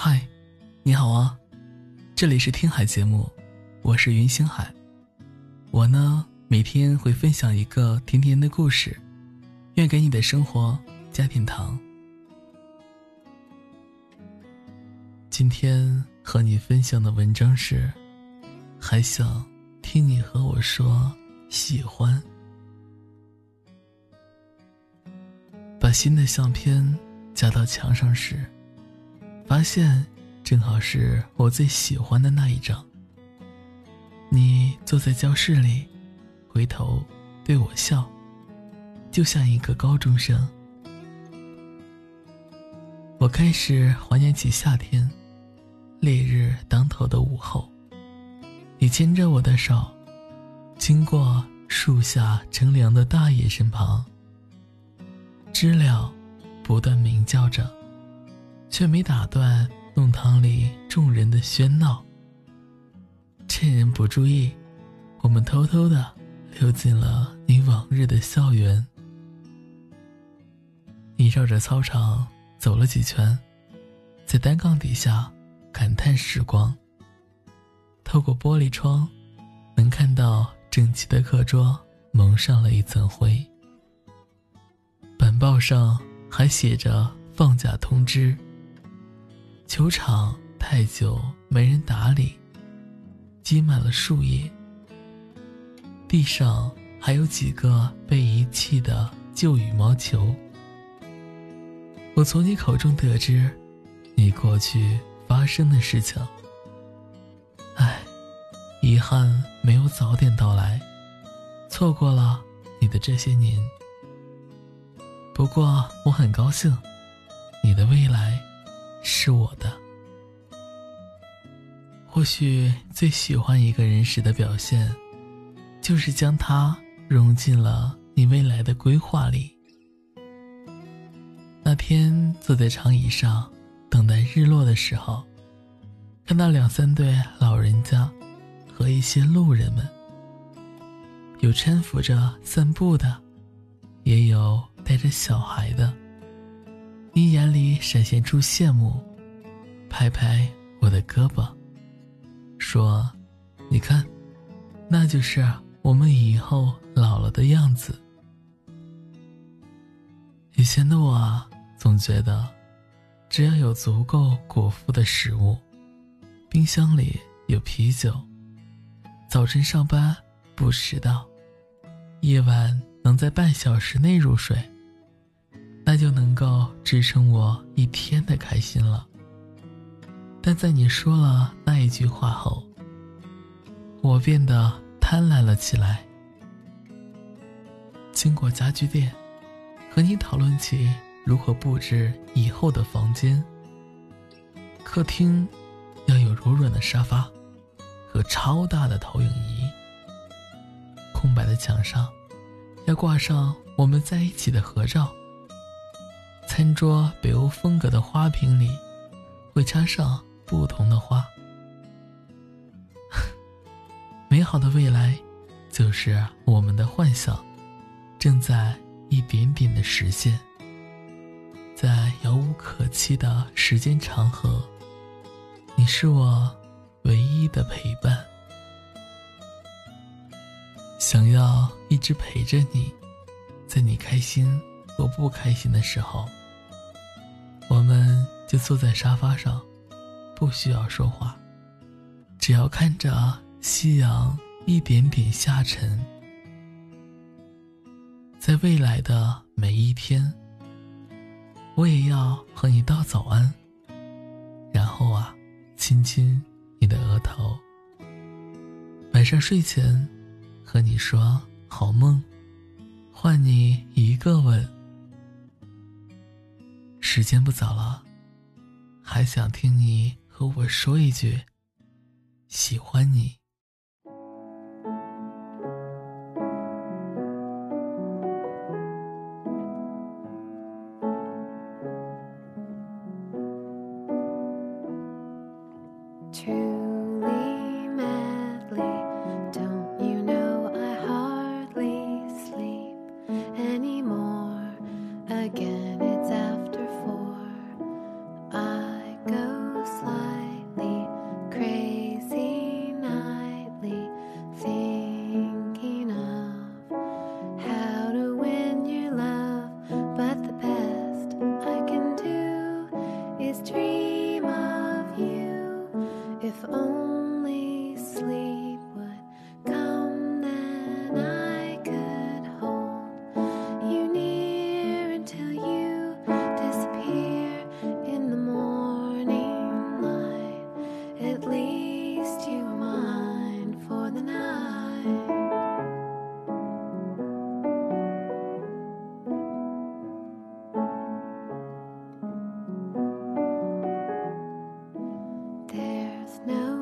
嗨，你好啊，这里是听海节目，我是云星海。我呢，每天会分享一个甜甜的故事，愿给你的生活加点糖。今天和你分享的文章是，还想听你和我说喜欢。把新的相片夹到墙上时，发现正好是我最喜欢的那一张。你坐在教室里，回头对我笑，就像一个高中生。我开始怀念起夏天，烈日当头的午后，你牵着我的手，经过树下乘凉的大爷身旁。知了不断鸣叫着，却没打断弄堂里众人的喧闹。趁人不注意，我们偷偷的溜进了你往日的校园。你绕着操场走了几圈，在单杠底下感叹时光。透过玻璃窗，能看到整齐的课桌蒙上了一层灰。板报上还写着放假通知。球场太久没人打理，积满了树叶。地上还有几个被遗弃的旧羽毛球。我从你口中得知，你过去发生的事情。唉，遗憾没有早点到来，错过了你的这些年。不过我很高兴，你的未来是我的。或许最喜欢一个人时的表现，就是将他融进了你未来的规划里。那天坐在长椅上等待日落的时候，看到两三对老人家和一些路人们，有搀扶着散步的，也有。带着小孩的，你眼里闪现出羡慕，拍拍我的胳膊，说：“你看，那就是我们以后老了的样子。”以前的我总觉得，只要有足够果腹的食物，冰箱里有啤酒，早晨上班不迟到，夜晚能在半小时内入睡。支撑我一天的开心了。但在你说了那一句话后，我变得贪婪了起来。经过家具店，和你讨论起如何布置以后的房间。客厅要有柔软的沙发和超大的投影仪。空白的墙上要挂上我们在一起的合照。餐桌北欧风格的花瓶里，会插上不同的花。美好的未来，就是我们的幻想，正在一点点的实现。在遥无可期的时间长河，你是我唯一的陪伴。想要一直陪着你，在你开心或不开心的时候。我们就坐在沙发上，不需要说话，只要看着夕阳一点点下沉。在未来的每一天，我也要和你道早安，然后啊，亲亲你的额头。晚上睡前，和你说好梦，换你一个吻。时间不早了还想听你和我说一句喜欢你。Now.